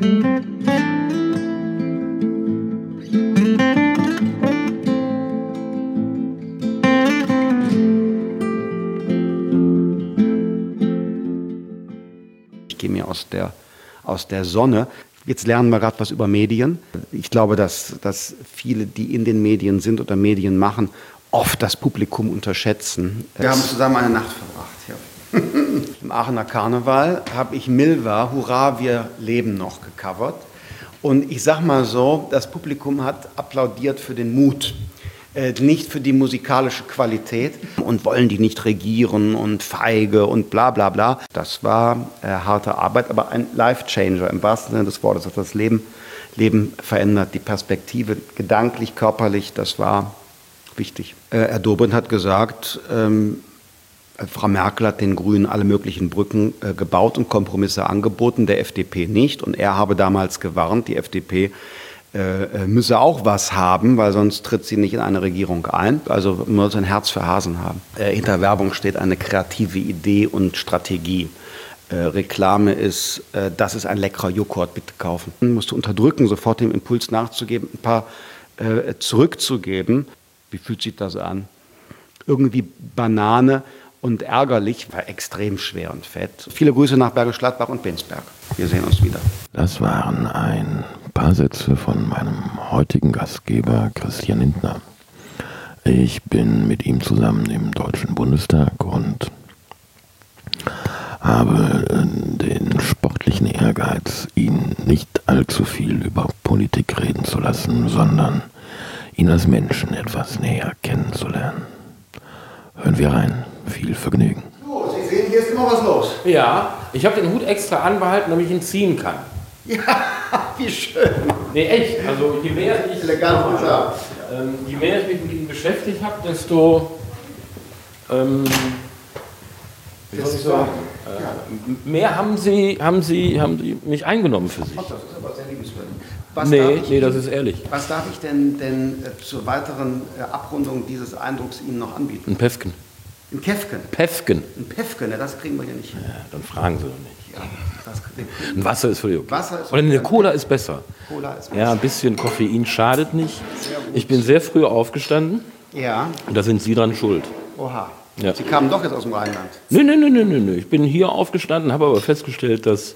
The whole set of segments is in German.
Ich gehe mir aus der, aus der Sonne. Jetzt lernen wir gerade was über Medien. Ich glaube, dass, dass viele, die in den Medien sind oder Medien machen, oft das Publikum unterschätzen. Wir haben zusammen eine Nacht verbracht. Im Aachener Karneval habe ich Milva, Hurra, wir leben noch gecovert. Und ich sag mal so, das Publikum hat applaudiert für den Mut, äh, nicht für die musikalische Qualität und wollen die nicht regieren und feige und bla bla bla. Das war äh, harte Arbeit, aber ein Life-Changer im wahrsten Sinne des Wortes. Hat das Leben, Leben verändert, die Perspektive gedanklich, körperlich, das war wichtig. Äh, Dobrindt hat gesagt, ähm, Frau Merkel hat den Grünen alle möglichen Brücken äh, gebaut und Kompromisse angeboten, der FDP nicht. Und er habe damals gewarnt, die FDP äh, äh, müsse auch was haben, weil sonst tritt sie nicht in eine Regierung ein. Also man muss ein Herz für Hasen haben. Äh, hinter Werbung steht eine kreative Idee und Strategie. Äh, Reklame ist, äh, das ist ein leckerer Joghurt, bitte kaufen. Man musste unterdrücken, sofort dem Impuls nachzugeben, ein paar zurückzugeben. Wie fühlt sich das an? Irgendwie Banane und ärgerlich, war extrem schwer und fett. Viele Grüße nach Bergisch Gladbach und Binsberg. Wir sehen uns wieder. Das waren ein paar Sätze von meinem heutigen Gastgeber Christian Lindner. Ich bin mit ihm zusammen im Deutschen Bundestag und habe äh, den sportlichen Ehrgeiz, ihn nicht allzu viel über Politik reden zu lassen, sondern ihn als Menschen etwas näher kennenzulernen. Hören wir rein. Viel Vergnügen. So, Sie sehen, hier ist immer was los. Ja, ich habe den Hut extra anbehalten, damit ich ihn ziehen kann. Ja, wie schön. Nee, echt. Also je mehr ich, Elegant gesagt. ähm, je mehr ich mich mit ihm beschäftigt habe, desto ähm, wie soll ich sagen? Äh, mehr haben sie, haben, sie, haben sie mich eingenommen für sich. Das ist aber sehr liebenswürdig. Was darf Nee, ich nee, Ihnen- das ist ehrlich. Was darf ich denn, denn äh, zur weiteren äh, Abrundung dieses Eindrucks Ihnen noch anbieten? Ein Pefken. Ein Käfken. Pefken. Ein Päfken, ne, das kriegen wir ja nicht. hin. Ja, dann fragen sie doch nicht. Ja, das Ein Wasser ist völlig okay. Wasser ist Oder eine. Cola ist besser. Cola ist Ja, ein bisschen Koffein schadet nicht. Ich bin sehr früh aufgestanden Ja, und da sind Sie dran schuld. oha. Ja. Sie kamen doch jetzt aus dem Rheinland. Nö, nö, nö, nö, nö, nö. Ich bin hier aufgestanden, habe aber festgestellt, dass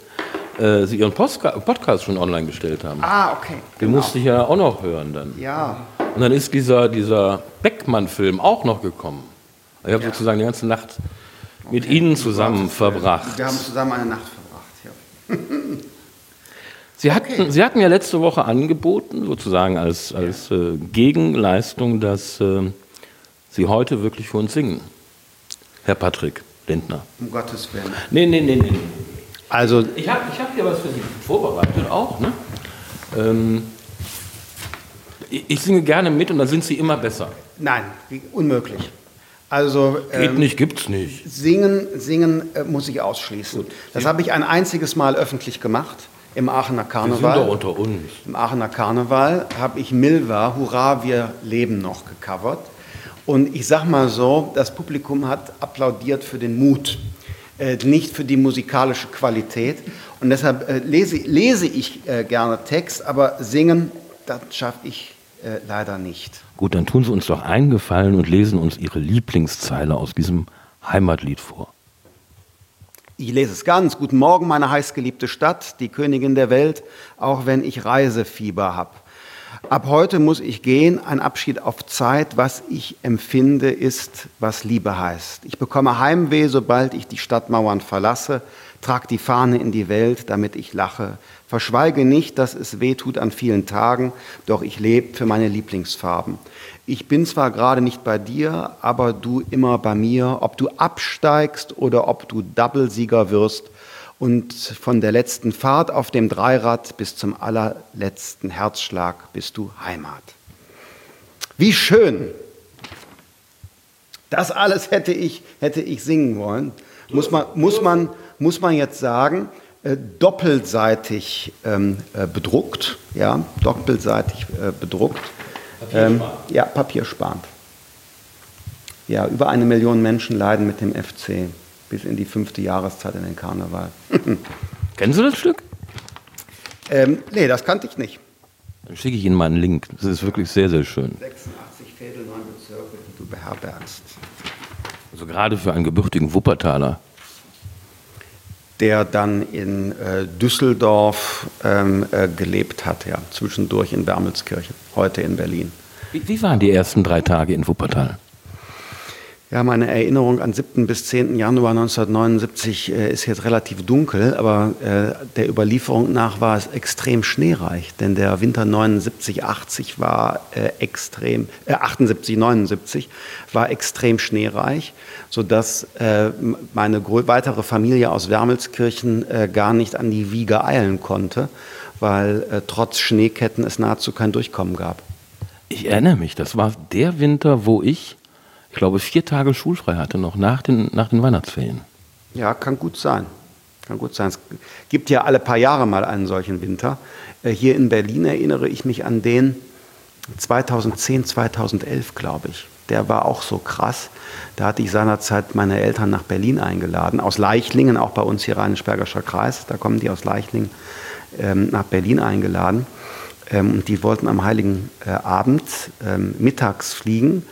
äh, Sie Ihren Postka Podcast schon online gestellt haben. Ah, okay. Den musste ich ja auch noch hören dann. Ja, Und dann ist dieser, dieser Beckmann-Film auch noch gekommen. Ich habe sozusagen die ganze Nacht mit Ihnen zusammen verbracht. wir haben zusammen eine Nacht verbracht. Ja. Sie hatten, Sie hatten ja letzte Woche angeboten, sozusagen als, als äh, Gegenleistung, dass äh, Sie heute wirklich für uns singen. Herr Patrick Lindner. Um Gottes Willen. Nee, nee, nee, nee. Also, Ich habe ich hab hier was für Sie vorbereitet auch. Ne? Ähm, ich, ich singe gerne mit und dann sind Sie immer besser. nein, wie- unmöglich. Also, Geht ähm, nicht, gibt's nicht. Singen, singen äh, muss ich ausschließen. Das habe ich ein einziges Mal öffentlich gemacht im Aachener Wir sind Karneval. doch unter uns. Im Aachener Karneval habe ich Milva, Hurra, wir leben noch gecovert. Und ich sag mal so, das Publikum hat applaudiert für den Mut, äh, nicht für die musikalische Qualität. Und deshalb äh, lese, lese ich äh, gerne Text, aber singen, das schaffe ich äh, leider nicht. Gut, dann tun Sie uns doch einen Gefallen und lesen uns Ihre Lieblingszeile aus diesem Heimatlied vor. Ich lese es ganz. Guten Morgen, meine heißgeliebte Stadt, die Königin der Welt, auch wenn ich Reisefieber hab. Ab heute muss ich gehen, ein Abschied auf Zeit. Was ich empfinde, ist, was Liebe heißt. Ich bekomme Heimweh, sobald ich die Stadtmauern verlasse. Trag die Fahne in die Welt, damit ich lache. Verschweige nicht, dass es weh tut an vielen Tagen, doch ich lebe für meine Lieblingsfarben. Ich bin zwar gerade nicht bei dir, aber du immer bei mir, ob du absteigst oder ob du Double-Sieger wirst und von der letzten Fahrt auf dem Dreirad bis zum allerletzten Herzschlag bist du Heimat. Wie schön! Das alles hätte ich, hätte ich singen wollen. Muss man, muss man, muss man jetzt sagen, äh, doppelseitig ähm, äh, bedruckt, ja, doppelseitig äh, bedruckt. Ähm, ja, papiersparend. Ja, über eine Million Menschen leiden mit dem FC bis in die fünfte Jahreszeit in den Karneval. Kennen Sie das Stück? Ähm, nee, das kannte ich nicht. Dann schicke ich Ihnen mal einen Link. Das ist wirklich sehr, sehr schön. 86 Fädel, neun Bezirke, die du beherbergst. Also gerade für einen gebürtigen Wuppertaler. Der dann in äh, Düsseldorf ähm, äh, gelebt hat, ja, zwischendurch in Wermelskirchen, heute in Berlin. Wie, wie waren die ersten drei Tage in Wuppertal? Ja, meine Erinnerung an 7. bis 10. Januar 1979 äh, ist jetzt relativ dunkel, aber äh, der Überlieferung nach war es extrem schneereich, denn der Winter 79, 80 war äh, extrem, äh, 78, 79 war extrem schneereich, sodass äh, meine weitere Familie aus Wermelskirchen äh, gar nicht an die Wiege eilen konnte, weil äh, trotz Schneeketten es nahezu kein Durchkommen gab. Ich erinnere mich, das war der Winter, wo ich ich glaube, vier Tage schulfrei hatte noch nach den, nach den Weihnachtsferien. Ja, kann gut sein. Kann gut sein. Es gibt ja alle paar Jahre mal einen solchen Winter. Äh, hier in Berlin erinnere ich mich an den 2010, 2011, glaube ich. Der war auch so krass. Da hatte ich seinerzeit meine Eltern nach Berlin eingeladen, aus Leichlingen, auch bei uns hier Rheinisch-Bergischer Kreis. Da kommen die aus Leichlingen ähm, nach Berlin eingeladen. Ähm, und die wollten am Heiligen äh, Abend ähm, mittags fliegen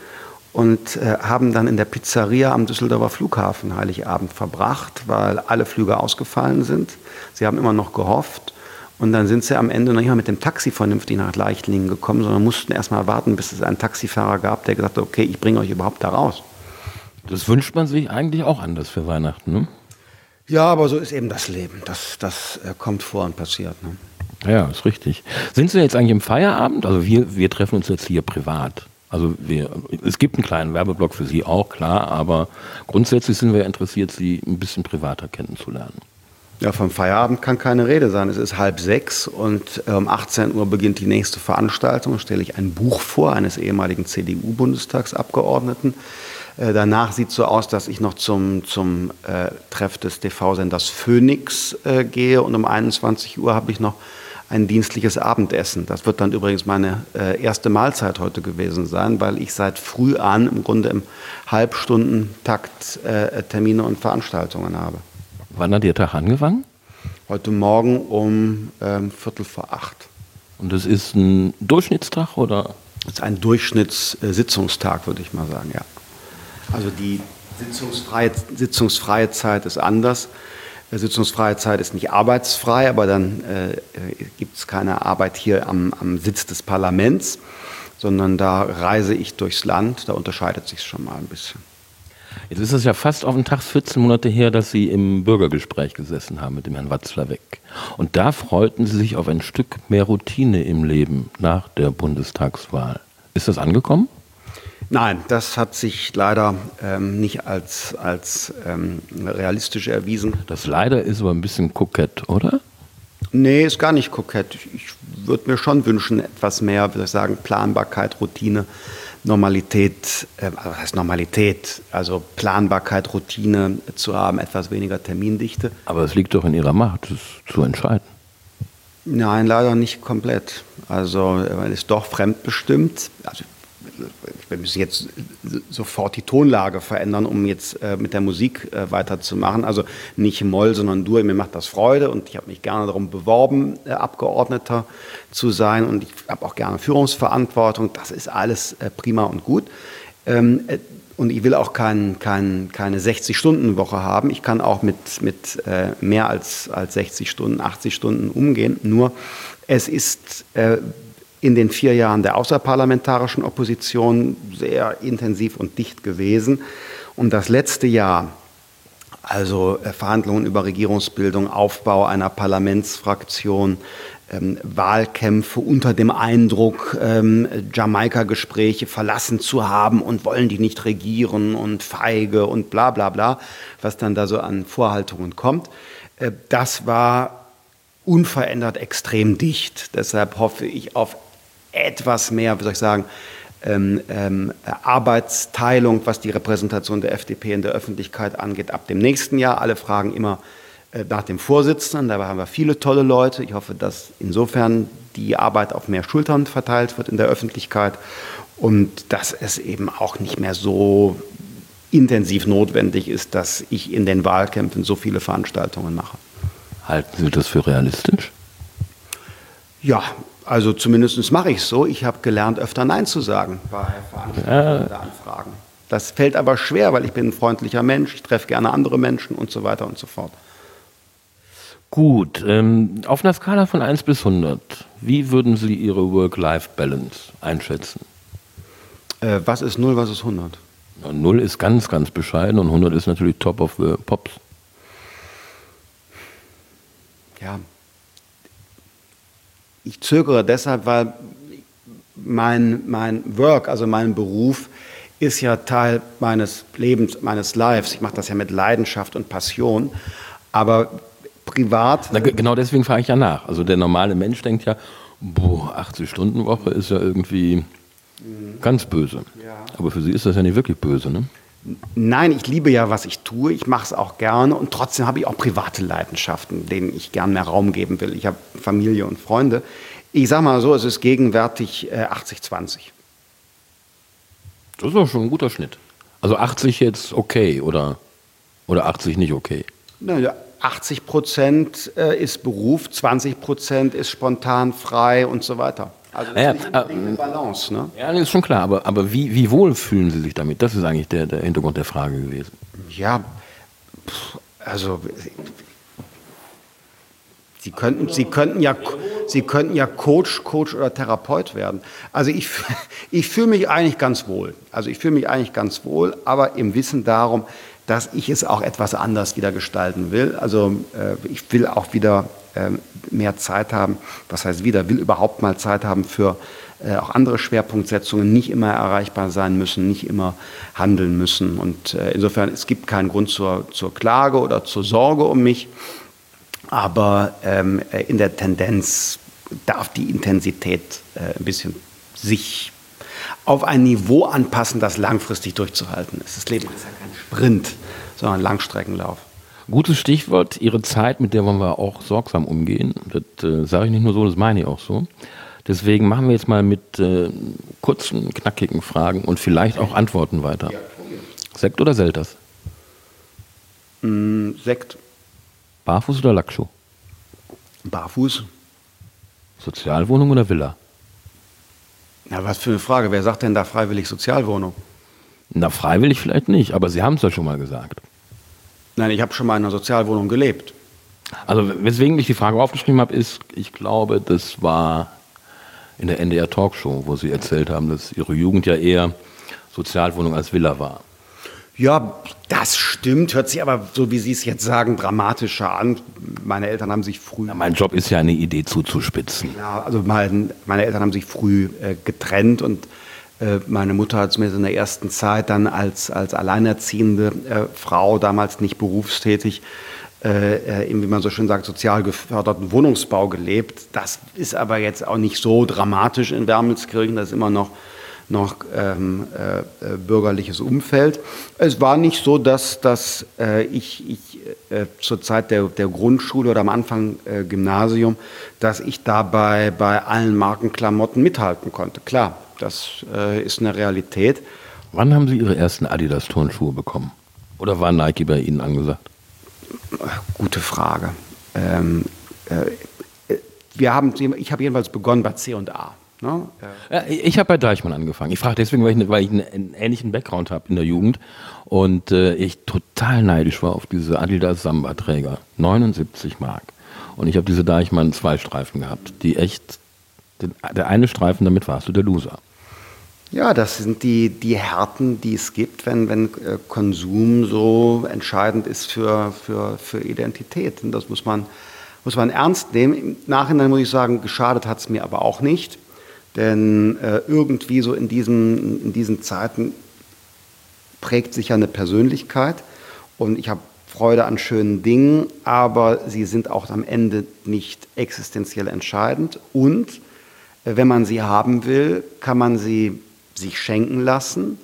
und äh, haben dann in der Pizzeria am Düsseldorfer Flughafen Heiligabend verbracht, weil alle Flüge ausgefallen sind. Sie haben immer noch gehofft. Und dann sind sie am Ende noch nicht mal mit dem Taxi vernünftig nach Leichtlingen gekommen, sondern mussten erst mal warten, bis es einen Taxifahrer gab, der gesagt hat, okay, ich bringe euch überhaupt da raus. Das wünscht man sich eigentlich auch anders für Weihnachten, ne? Ja, aber so ist eben das Leben. Das, das äh, kommt vor und passiert. Ne? Ja, ist richtig. Sind Sie jetzt eigentlich im Feierabend? Also wir, wir treffen uns jetzt hier privat. Also wir, es gibt einen kleinen Werbeblock für Sie auch, klar, aber grundsätzlich sind wir interessiert, Sie ein bisschen privater kennenzulernen. Ja, vom Feierabend kann keine Rede sein. Es ist halb sechs und um 18 Uhr beginnt die nächste Veranstaltung. Da stelle ich ein Buch vor eines ehemaligen CDU-Bundestagsabgeordneten. Äh, danach sieht es so aus, dass ich noch zum, zum äh, Treff des TV-Senders Phoenix äh, gehe und um 21 Uhr habe ich noch ein dienstliches Abendessen. Das wird dann übrigens meine äh, erste Mahlzeit heute gewesen sein, weil ich seit früh an im Grunde im Halbstundentakt äh, Termine und Veranstaltungen habe. Wann hat Ihr Tag angefangen? Heute Morgen um ähm, Viertel vor acht. Und das ist ein Durchschnittstag oder? Das ist ein Durchschnittssitzungstag, würde ich mal sagen, ja. Also die sitzungsfreie, sitzungsfreie Zeit ist anders. Sitzungsfreie Zeit ist nicht arbeitsfrei, aber dann äh, gibt es keine Arbeit hier am, am, Sitz des Parlaments, sondern da reise ich durchs Land. Da unterscheidet sich schon mal ein bisschen. Jetzt ist es ja fast auf den Tag 14 Monate her, dass Sie im Bürgergespräch gesessen haben mit dem Herrn Watzlawick. Und da freuten Sie sich auf ein Stück mehr Routine im Leben nach der Bundestagswahl. Ist das angekommen? Nein, das hat sich leider ähm, nicht als, als ähm, realistisch erwiesen. Das leider ist aber ein bisschen kokett, oder? Nee, ist gar nicht kokett. Ich würde mir schon wünschen, etwas mehr, wie soll ich sagen, Planbarkeit, Routine, Normalität, äh, was heißt Normalität, also Planbarkeit, Routine zu haben, etwas weniger Termindichte. Aber es liegt doch in Ihrer Macht, das zu entscheiden. Nein, leider nicht komplett. Also, es ist doch fremdbestimmt. Also, wir müssen jetzt sofort die Tonlage verändern, um jetzt äh, mit der Musik äh, weiterzumachen. Also nicht Moll, sondern Dur. Mir macht das Freude und ich habe mich gerne darum beworben, äh, Abgeordneter zu sein und ich habe auch gerne Führungsverantwortung. Das ist alles äh, prima und gut. Ähm, äh, und ich will auch kein, kein, keine 60-Stunden-Woche haben. Ich kann auch mit, mit äh, mehr als, als 60 Stunden, 80 Stunden umgehen. Nur es ist in den vier Jahren der außerparlamentarischen Opposition sehr intensiv und dicht gewesen. Und das letzte Jahr, also äh, Verhandlungen über Regierungsbildung, Aufbau einer Parlamentsfraktion, ähm, Wahlkämpfe unter dem Eindruck, ähm, Jamaika-Gespräche verlassen zu haben und wollen die nicht regieren und feige und bla bla bla, was dann da so an Vorhaltungen kommt. Äh, das war unverändert extrem dicht. Deshalb hoffe ich auf etwas mehr, wie soll ich sagen, ähm, ähm, Arbeitsteilung, was die Repräsentation der FDP in der Öffentlichkeit angeht, ab dem nächsten Jahr. Alle fragen immer äh, nach dem Vorsitzenden. Dabei haben wir viele tolle Leute. Ich hoffe, dass insofern die Arbeit auf mehr Schultern verteilt wird in der Öffentlichkeit und dass es eben auch nicht mehr so intensiv notwendig ist, dass ich in den Wahlkämpfen so viele Veranstaltungen mache. Halten Sie das für realistisch? Ja, also zumindest mache ich es so. Ich habe gelernt, öfter Nein zu sagen bei Veranstaltungen oder Anfragen. Das fällt aber schwer, weil ich bin ein freundlicher Mensch, ich treffe gerne andere Menschen und so weiter und so fort. Gut, ähm, auf einer Skala von 1 bis 100, wie würden Sie Ihre Work-Life-Balance einschätzen? Äh, was ist 0, was ist 100? Ja, 0 ist ganz, ganz bescheiden und 100 ist natürlich top of the pops. Ja, ich zögere deshalb, weil mein, mein Work, also mein Beruf, ist ja Teil meines Lebens, meines Lives. Ich mache das ja mit Leidenschaft und Passion. Aber privat. Na, genau deswegen frage ich ja nach. Also der normale Mensch denkt ja, boah, 80-Stunden-Woche ist ja irgendwie mhm. ganz böse. Ja. Aber für Sie ist das ja nicht wirklich böse, ne? Nein, ich liebe ja, was ich tue. Ich mache es auch gerne und trotzdem habe ich auch private Leidenschaften, denen ich gern mehr Raum geben will. Ich habe Familie und Freunde. Ich sage mal so, es ist gegenwärtig äh, 80-20. Das ist doch schon ein guter Schnitt. Also 80 jetzt okay oder, oder 80 nicht okay? Na, 80 Prozent äh, ist Beruf, 20 Prozent ist spontan, frei und so weiter. Also das ja, ist ja, eine Balance. Ne? Ja, das ist schon klar. Aber, aber wie, wie wohl fühlen Sie sich damit? Das ist eigentlich der, der Hintergrund der Frage gewesen. Ja, also Sie könnten, Sie könnten ja, Sie könnten ja Coach, Coach oder Therapeut werden. Also ich, ich fühle mich eigentlich ganz wohl. Also ich fühle mich eigentlich ganz wohl, aber im Wissen darum, dass ich es auch etwas anders wieder gestalten will. Also äh, ich will auch wieder äh, mehr Zeit haben. Was heißt wieder? Will überhaupt mal Zeit haben für äh, auch andere Schwerpunktsetzungen, nicht immer erreichbar sein müssen, nicht immer handeln müssen. Und äh, insofern, es gibt keinen Grund zur, zur Klage oder zur Sorge um mich. Aber ähm, in der Tendenz darf die Intensität äh, ein bisschen sich auf ein Niveau anpassen, das langfristig durchzuhalten ist. Das Leben ist ja Sprint, sondern Langstreckenlauf. Gutes Stichwort, Ihre Zeit, mit der wollen wir auch sorgsam umgehen. Das äh, sage ich nicht nur so, das meine ich auch so. Deswegen machen wir jetzt mal mit äh, kurzen, knackigen Fragen und vielleicht auch Antworten weiter. Sekt oder Selters? Mm, Sekt. Barfuß oder Lackschuh? Barfuß. Sozialwohnung oder Villa? Na, was für eine Frage. Wer sagt denn da freiwillig Sozialwohnung? Na, freiwillig vielleicht nicht, aber Sie haben es ja schon mal gesagt. Nein, ich habe schon mal in einer Sozialwohnung gelebt. Also, weswegen ich die Frage aufgeschrieben habe, ist, ich glaube, das war in der NDR Talkshow, wo Sie erzählt haben, dass Ihre Jugend ja eher Sozialwohnung als Villa war. Ja, das stimmt, hört sich aber, so wie Sie es jetzt sagen, dramatischer an. Meine Eltern haben sich früh. Ja, mein Job ist ja eine Idee zuzuspitzen. Ja, also mein, meine Eltern haben sich früh äh, getrennt und meine Mutter hat zumindest in der ersten Zeit dann als, als alleinerziehende äh, Frau, damals nicht berufstätig, äh, wie man so schön sagt, sozial geförderten Wohnungsbau gelebt. Das ist aber jetzt auch nicht so dramatisch in Wermelskirchen, das ist immer noch noch ähm, äh, äh, bürgerliches Umfeld. Es war nicht so, dass, dass äh, ich, ich äh, zur Zeit der, der Grundschule oder am Anfang äh, Gymnasium, dass ich dabei bei allen Markenklamotten mithalten konnte. Klar, das äh, ist eine Realität. Wann haben Sie Ihre ersten Adidas-Turnschuhe bekommen? Oder war Nike bei Ihnen angesagt? Gute Frage. Ähm, wir haben, ich habe jedenfalls begonnen bei C&A. Ne? Ja. Ich habe bei Deichmann angefangen. Ich frage deswegen, weil ich, weil ich einen, ähnlichen Background habe in der Jugend und äh, ich total neidisch war auf diese Adidas Samba-Träger. 79 Mark. Und ich habe diese Deichmann zwei Streifen gehabt, die echt, den, der eine Streifen, damit warst du der Loser. Ja, das sind die, die Härten, die es gibt, wenn, wenn äh, Konsum so entscheidend ist für, für, für Identität. Und das muss man, muss man ernst nehmen. Im Nachhinein muss ich sagen, geschadet hat es mir aber auch nicht. Denn äh, irgendwie so in diesen, in diesen Zeiten prägt sich ja eine Persönlichkeit und ich habe Freude an schönen Dingen, aber sie sind auch am Ende nicht existenziell entscheidend. Und äh, wenn man sie haben will, kann man sie sich schenken lassen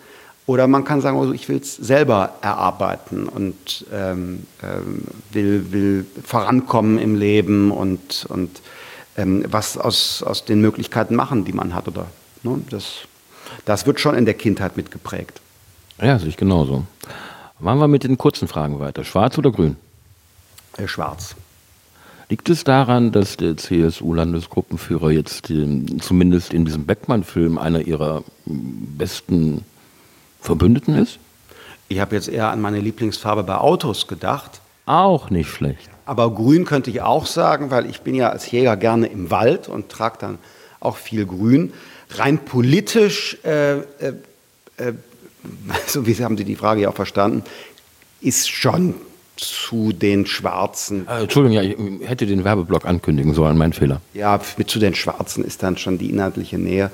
oder man kann sagen, also ich will es selber erarbeiten und ähm, ähm, will, will vorankommen im Leben und, und ähm, was aus, aus den Möglichkeiten machen, die man hat. Oder, ne, das, das wird schon in der Kindheit mitgeprägt. Ja, sehe ich genauso. Machen wir mit den kurzen Fragen weiter. Schwarz oder grün? Äh, schwarz. Liegt es daran, dass der CSU-Landesgruppenführer jetzt ähm, zumindest in diesem Beckmann-Film einer ihrer besten Verbündeten ist? Ich habe jetzt eher an meine Lieblingsfarbe bei Autos gedacht. Auch nicht schlecht. Aber grün könnte ich auch sagen, weil ich bin ja als Jäger gerne im Wald und trage dann auch viel grün. Rein politisch, äh, äh, äh, so wie haben Sie die Frage ja auch verstanden, ist schon zu den Schwarzen. Äh, Entschuldigung, ja, ich hätte den Werbeblock ankündigen sollen, mein Fehler. Ja, mit zu den Schwarzen ist dann schon die inhaltliche Nähe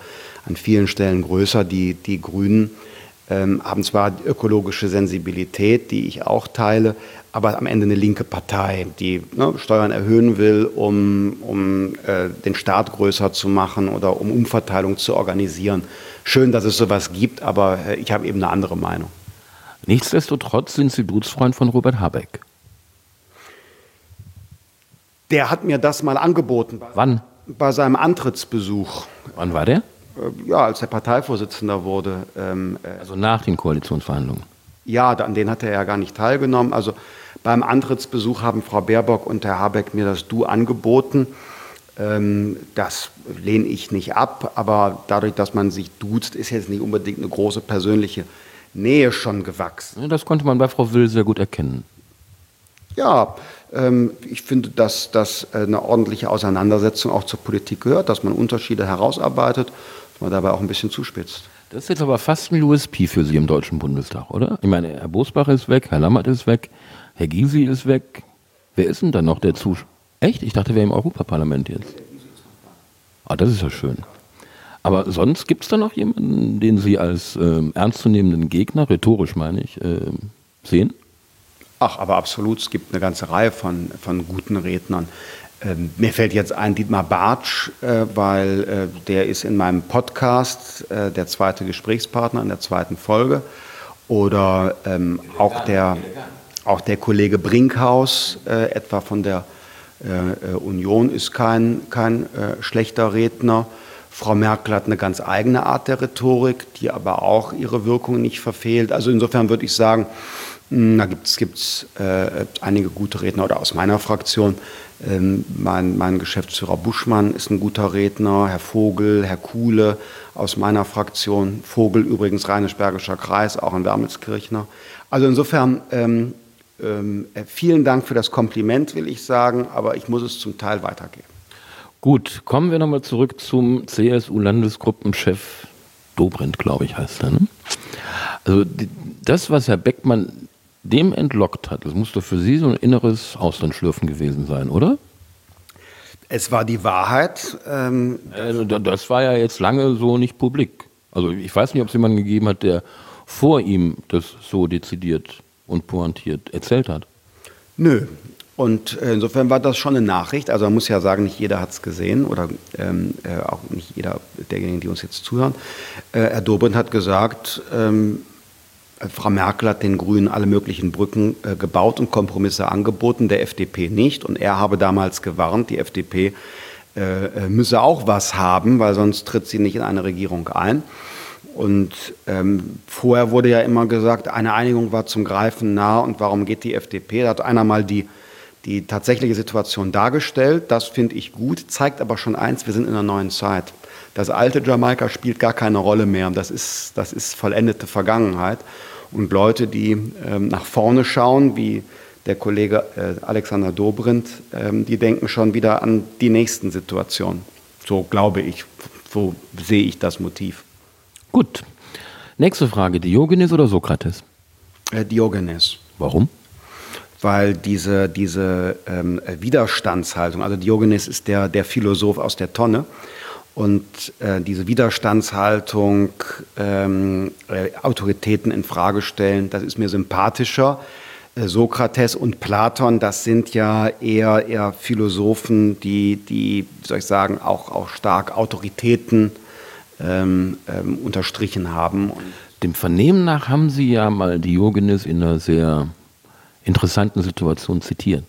an vielen Stellen größer. Die, die Grünen ähm, haben zwar ökologische Sensibilität, die ich auch teile, aber am Ende eine linke Partei, die ne, Steuern erhöhen will, um, um äh, den Staat größer zu machen oder um Umverteilung zu organisieren. Schön, dass es sowas gibt, aber äh, ich habe eben eine andere Meinung. Nichtsdestotrotz sind Sie Blutsfreund von Robert Habeck. Der hat mir das mal angeboten. Wann? Bei seinem Antrittsbesuch. Wann war der? Äh, ja, als er Parteivorsitzender wurde. Ähm, äh, also nach den Koalitionsverhandlungen? Ja, an denen hat er ja gar nicht teilgenommen. Also beim Antrittsbesuch haben Frau Baerbock und Herr Habeck mir das Du angeboten. Ähm, das lehne ich nicht ab, aber dadurch, dass man sich duzt, ist jetzt nicht unbedingt eine große persönliche Nähe schon gewachsen. Das konnte man bei Frau Will sehr gut erkennen. Ja, ähm, ich finde, dass das eine ordentliche Auseinandersetzung auch zur Politik gehört, dass man Unterschiede herausarbeitet, dass man dabei auch ein bisschen zuspitzt. Das ist jetzt aber fast ein USP für Sie im Deutschen Bundestag, oder? Ich meine, Herr Bosbach ist weg, Herr Lammert ist weg, Herr Gysi ist weg. Wer ist denn dann noch der Zuschauer? Echt? Ich dachte, wir im Europaparlament jetzt. Ah, das ist ja schön. Aber sonst gibt es da noch jemanden, den Sie als ähm, ernstzunehmenden Gegner, rhetorisch meine ich, äh, sehen? Ach, aber absolut. Es gibt eine ganze Reihe von, von guten Rednern. Ähm, mir fällt jetzt ein Dietmar Bartsch, äh, weil äh, der ist in meinem Podcast äh, der zweite Gesprächspartner in der zweiten Folge. Oder ähm, auch, der, auch der Kollege Brinkhaus, äh, etwa von der äh, Union, ist kein, kein schlechter Redner. Frau Merkel hat eine ganz eigene Art der Rhetorik, die aber auch ihre Wirkung nicht verfehlt. Also insofern würde ich sagen, hm, da gibt es äh, einige gute Redner oder aus meiner Fraktion. Ähm, mein, mein, Geschäftsführer Buschmann ist ein guter Redner, Herr Vogel, Herr Kuhle aus meiner Fraktion. Vogel übrigens Rheinisch-Bergischer Kreis, auch ein Wermelskirchner. Also insofern ähm, ähm, vielen Dank für das Kompliment, will ich sagen, aber ich muss es zum Teil weitergeben. Gut, kommen wir nochmal zurück zum CSU-Landesgruppenchef Dobrindt, glaube ich, heißt er. Ne? Also die, das, was Herr Beckmann dem entlockt hat, das muss doch für Sie so ein inneres Auslandschlürfen gewesen sein, oder? Es war die Wahrheit. Ähm also, das war ja jetzt lange so nicht publik. Also ich weiß nicht, ob es jemanden gegeben hat, der vor ihm das so dezidiert und pointiert erzählt hat. Nö, und äh, insofern war das schon eine Nachricht. Also man muss ja sagen, nicht jeder hat es gesehen oder ähm, äh, auch nicht jeder derjenigen, die uns jetzt zuhören. Äh, Herr Dobrindt hat gesagt, ähm, Frau Merkel hat den Grünen alle möglichen Brücken äh, gebaut und Kompromisse angeboten, der FDP nicht. Und er habe damals gewarnt, die FDP äh, äh, müsse auch was haben, weil sonst tritt sie nicht in eine Regierung ein. Und ähm, vorher wurde ja immer gesagt, eine Einigung war zum Greifen nah und warum geht die FDP? Da hat einer mal die die tatsächliche Situation dargestellt. Das finde ich gut, zeigt aber schon eins, wir sind in einer neuen Zeit. Das alte Jamaika spielt gar keine Rolle mehr. Das ist, das ist vollendete Vergangenheit. Und Leute, die ähm, nach vorne schauen, wie der Kollege äh, Alexander Dobrindt, ähm, die denken schon wieder an die nächsten Situationen. So glaube ich, so sehe ich das Motiv. Gut. Nächste Frage, Diogenes oder Sokrates? Äh, Diogenes. Warum? Weil diese, diese ähm, Widerstandshaltung, also Diogenes ist der, der Philosoph aus der Tonne, und äh, diese Widerstandshaltung, ähm, äh, Autoritäten in Frage stellen, das ist mir sympathischer. Äh, Sokrates und Platon, das sind ja eher, eher Philosophen, die, die, wie soll ich sagen, auch, auch stark Autoritäten ähm, ähm, unterstrichen haben. Dem Vernehmen nach haben Sie ja mal Diogenes in einer sehr interessanten Situation zitiert.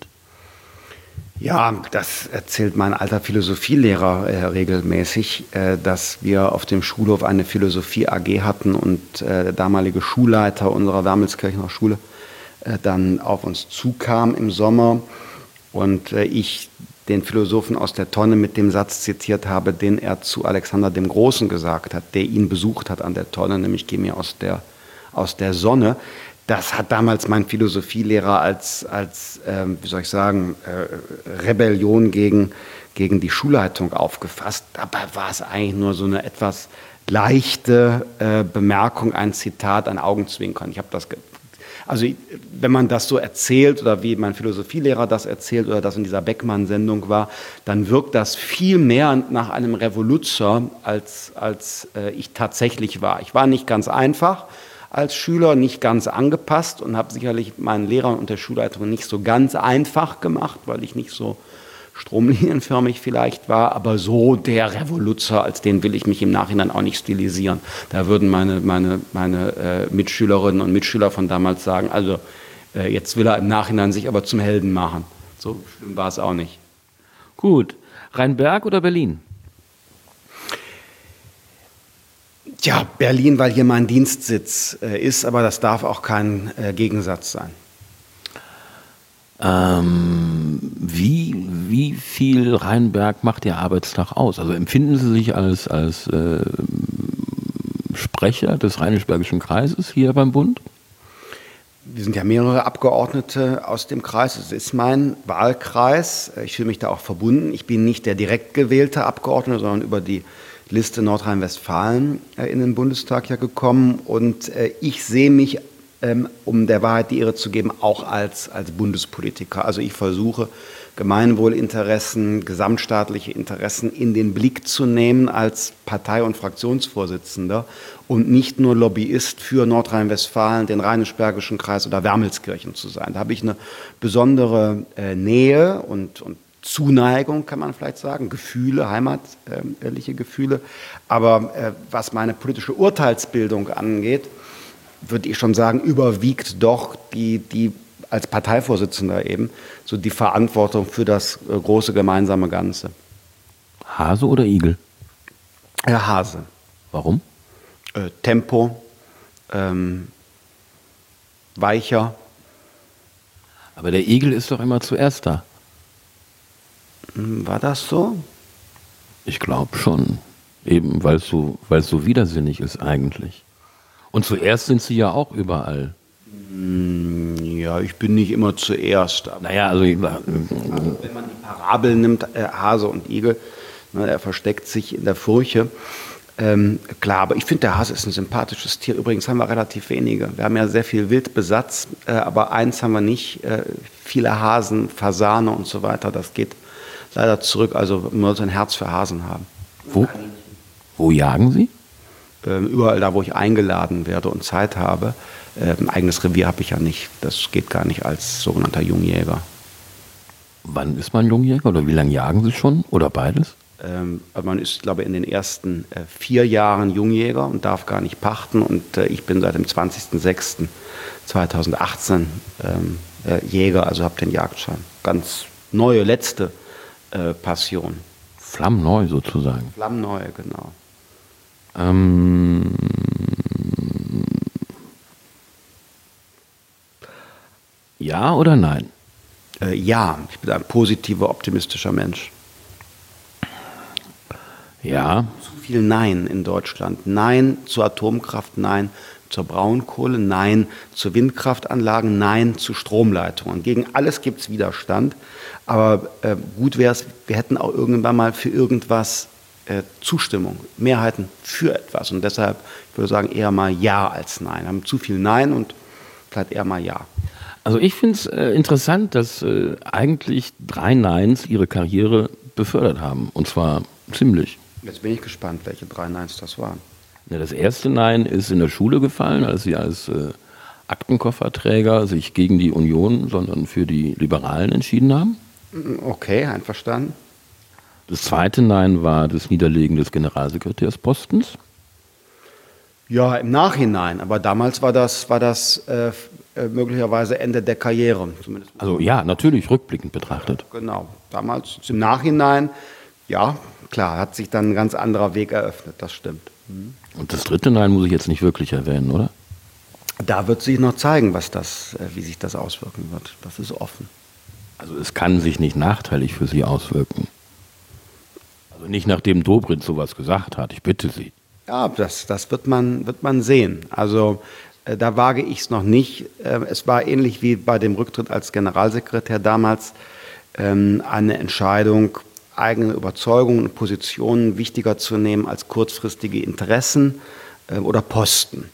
Ja, das erzählt mein alter Philosophielehrer äh, regelmäßig, äh, dass wir auf dem Schulhof eine Philosophie AG hatten und äh, der damalige Schulleiter unserer Wermelskirchener Schule äh, dann auf uns zukam im Sommer und äh, ich den Philosophen aus der Tonne mit dem Satz zitiert habe, den er zu Alexander dem Großen gesagt hat, der ihn besucht hat an der Tonne, nämlich geh mir aus der, aus der Sonne. Das hat damals mein Philosophielehrer als, als ähm, wie soll ich sagen, äh, Rebellion gegen, gegen die Schulleitung aufgefasst. Dabei war es eigentlich nur so eine etwas leichte äh, Bemerkung, ein Zitat, ein Augenzwinkern. Ich habe das also wenn man das so erzählt oder wie mein Philosophielehrer das erzählt oder das in dieser Beckmann-Sendung war, dann wirkt das viel mehr nach einem Revoluzer, als, als äh, ich tatsächlich war. Ich war nicht ganz einfach als Schüler, nicht ganz angepasst und habe sicherlich meinen Lehrern und der Schulleitung nicht so ganz einfach gemacht, weil ich nicht so stromlinienförmig vielleicht war, aber so der Revoluzer, als den will ich mich im Nachhinein auch nicht stilisieren. Da würden meine, meine, meine äh, Mitschülerinnen und Mitschüler von damals sagen, also äh, jetzt will er im Nachhinein sich aber zum Helden machen. So schlimm war es auch nicht. Gut. Rheinberg oder Berlin? Ja, Berlin, weil hier mein Dienstsitz äh, ist, aber das darf auch kein äh, Gegensatz sein. Ähm, wie, wie viel Rheinberg macht Ihr Arbeitstag aus? Also empfinden Sie sich als, als äh, Sprecher des Rheinisch-Bergischen Kreises hier beim Bund? Wir sind ja mehrere Abgeordnete aus dem Kreis. Es ist mein Wahlkreis. Ich fühle mich da auch verbunden. Ich bin nicht der direkt gewählte Abgeordnete, sondern über die Liste Nordrhein-Westfalen äh, in den Bundestag ja gekommen. Und äh, ich sehe mich ähm, um der Wahrheit die Ehre zu geben, auch als, als Bundespolitiker. Also ich versuche, Gemeinwohlinteressen, gesamtstaatliche Interessen in den Blick zu nehmen als Partei- und Fraktionsvorsitzender und nicht nur Lobbyist für Nordrhein-Westfalen, den Rheinisch-Bergischen Kreis oder Wermelskirchen zu sein. Da habe ich eine besondere äh, Nähe und, und Zuneigung, kann man vielleicht sagen, Gefühle, heimatliche Gefühle. Aber äh, was meine politische Urteilsbildung angeht, würde ich schon sagen, überwiegt doch die, die als Parteivorsitzender eben so die Verantwortung für das äh, große gemeinsame Ganze. Hase oder Igel? Ja, Hase. Warum? Äh, Tempo, ähm, weicher. Aber der Igel ist doch immer zuerst da. War das so? Ich glaube schon. Eben, weil es so, so widersinnig ist eigentlich. Und zuerst sind sie ja auch überall. Hm, ja, ich bin nicht immer zuerst. naja, also, also, wenn man die Parabel nimmt, äh, Hase und Igel, ne, er versteckt sich in der Furche. Ähm, klar, aber ich finde, der Hase ist ein sympathisches Tier. Übrigens haben wir relativ wenige. Wir haben ja sehr viel Wildbesatz, äh, aber eins haben wir nicht. Äh, viele Hasen, Fasane und so weiter. Das geht leider zurück. Also man muss ein Herz für Hasen haben. Wo, wo jagen Sie? Ähm, überall da, wo ich eingeladen werde und Zeit habe. Ein ähm, eigenes Revier habe ich ja nicht. Das geht gar nicht als sogenannter Jungjäger. Wann ist man Jungjäger oder wie lange jagen Sie schon oder beides? Ähm, also man ist, glaube ich, in den ersten äh, vier Jahren Jungjäger und darf gar nicht pachten. Und äh, ich bin seit dem 20.06.2018 ähm, äh, Jäger, also habe den Jagdschein. Ganz neue, letzte äh, Passion. Flammneu sozusagen. Flammneu, genau. Ähm, ja oder nein? Äh, ja, ich bin ein positiver, optimistischer Mensch. Ja. Zu viel Nein in Deutschland. Nein zur Atomkraft, nein zur Braunkohle, nein zu Windkraftanlagen, nein zu Stromleitungen. Gegen alles gibt es Widerstand. Aber äh, gut wäre es, wir hätten auch irgendwann mal für irgendwas äh, Zustimmung, Mehrheiten für etwas. Und deshalb, ich würde sagen, eher mal Ja als Nein. Wir haben zu viel Nein und vielleicht eher mal Ja. Also ich finde es äh, interessant, dass äh, eigentlich drei Neins ihre Karriere befördert haben. Und zwar ziemlich. Jetzt bin ich gespannt, welche drei Neins das waren. Ja, das erste Nein ist in der Schule gefallen, als sie als äh, Aktenkofferträger sich gegen die Union, sondern für die Liberalen entschieden haben. Okay, einverstanden. Das zweite Nein war das Niederlegen des Generalsekretärspostens. Ja, im Nachhinein, aber damals war das, war das äh, äh, möglicherweise Ende der Karriere. Zumindest. Also ja, natürlich rückblickend betrachtet. Genau, damals im Nachhinein, ja, klar, hat sich dann ein ganz anderer Weg eröffnet, das stimmt. Mhm. Und das dritte Nein muss ich jetzt nicht wirklich erwähnen, oder? Da wird sich noch zeigen, was das, äh, wie sich das auswirken wird. Das ist offen. Also es kann sich nicht nachteilig für Sie auswirken. Also nicht nachdem Dobrindt sowas gesagt hat, ich bitte Sie. Ja, das, das wird, man, wird man sehen. Also äh, da wage ich es noch nicht. Äh, es war ähnlich wie bei dem Rücktritt als Generalsekretär damals ähm, eine Entscheidung, eigene Überzeugungen und Positionen wichtiger zu nehmen als kurzfristige Interessen äh, oder Posten.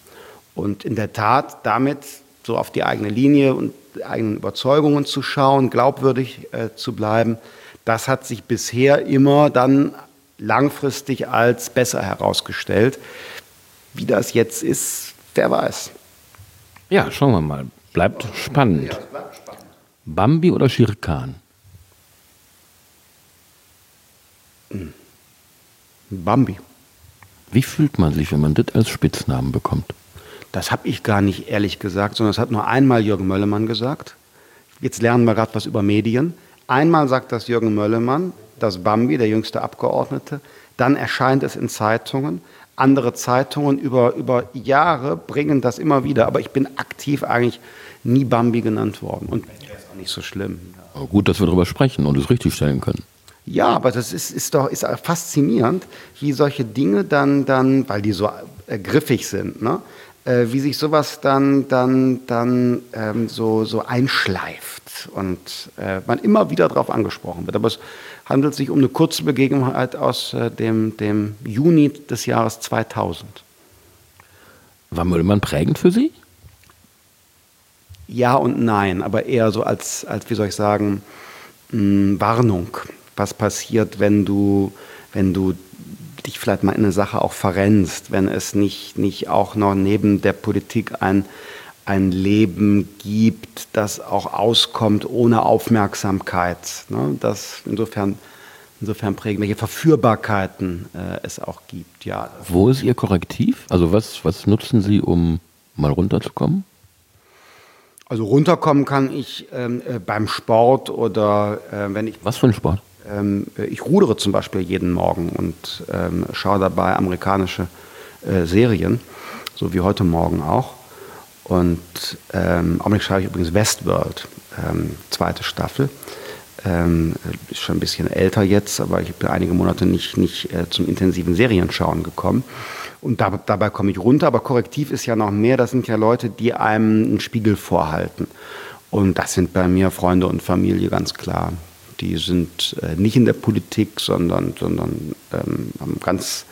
Und in der Tat damit so auf die eigene Linie und eigenen Überzeugungen zu schauen, glaubwürdig äh, zu bleiben, das hat sich bisher immer dann langfristig als besser herausgestellt. Wie das jetzt ist, wer weiß. Ja, schauen wir mal. Bleibt spannend. Ja, bleibt spannend. Bambi oder Schirkan? Bambi. Wie fühlt man sich, wenn man das als Spitznamen bekommt? Das habe ich gar nicht ehrlich gesagt, sondern das hat nur einmal Jürgen Möllemann gesagt. Jetzt lernen wir gerade was über Medien. Einmal sagt das Jürgen Möllemann, das Bambi, der jüngste Abgeordnete. Dann erscheint es in Zeitungen. Andere Zeitungen über, über Jahre bringen das immer wieder. Aber ich bin aktiv eigentlich nie Bambi genannt worden. Und das ist auch nicht so schlimm. Aber gut, dass wir darüber sprechen und es richtig stellen können. Ja, aber das ist, ist doch ist faszinierend, wie solche Dinge dann, dann weil die so äh, griffig sind, ne? äh, wie sich sowas dann, dann, dann ähm, so, so einschleift und äh, man immer wieder darauf angesprochen wird. Aber es handelt sich um eine kurze Begebenheit aus äh, dem, dem Juni des Jahres 2000. War Müllmann prägend für Sie? Ja und nein, aber eher so als, als wie soll ich sagen, mh, Warnung. Was passiert, wenn du, wenn du dich vielleicht mal in eine Sache auch verrennst, wenn es nicht, nicht auch noch neben der Politik ein, ein Leben gibt, das auch auskommt ohne Aufmerksamkeit. Ne? Das insofern, insofern prägen, welche Verführbarkeiten äh, es auch gibt. Ja. Wo ist Ihr Korrektiv? Also was, was nutzen Sie, um mal runterzukommen? Also runterkommen kann ich ähm, äh, beim Sport oder äh, wenn ich. Was für ein Sport? Ähm, ich rudere zum Beispiel jeden Morgen und ähm, schaue dabei amerikanische äh, Serien, so wie heute Morgen auch. Und ähm, Augenblick schaue ich übrigens Westworld, ähm, zweite Staffel. Ähm, ist schon ein bisschen älter jetzt, aber ich bin einige Monate nicht, nicht äh, zum intensiven Serienschauen gekommen. Und da, dabei komme ich runter, aber korrektiv ist ja noch mehr. Das sind ja Leute, die einem einen Spiegel vorhalten. Und das sind bei mir Freunde und Familie ganz klar die sind äh, nicht in der Politik, sondern, sondern ähm, haben ganz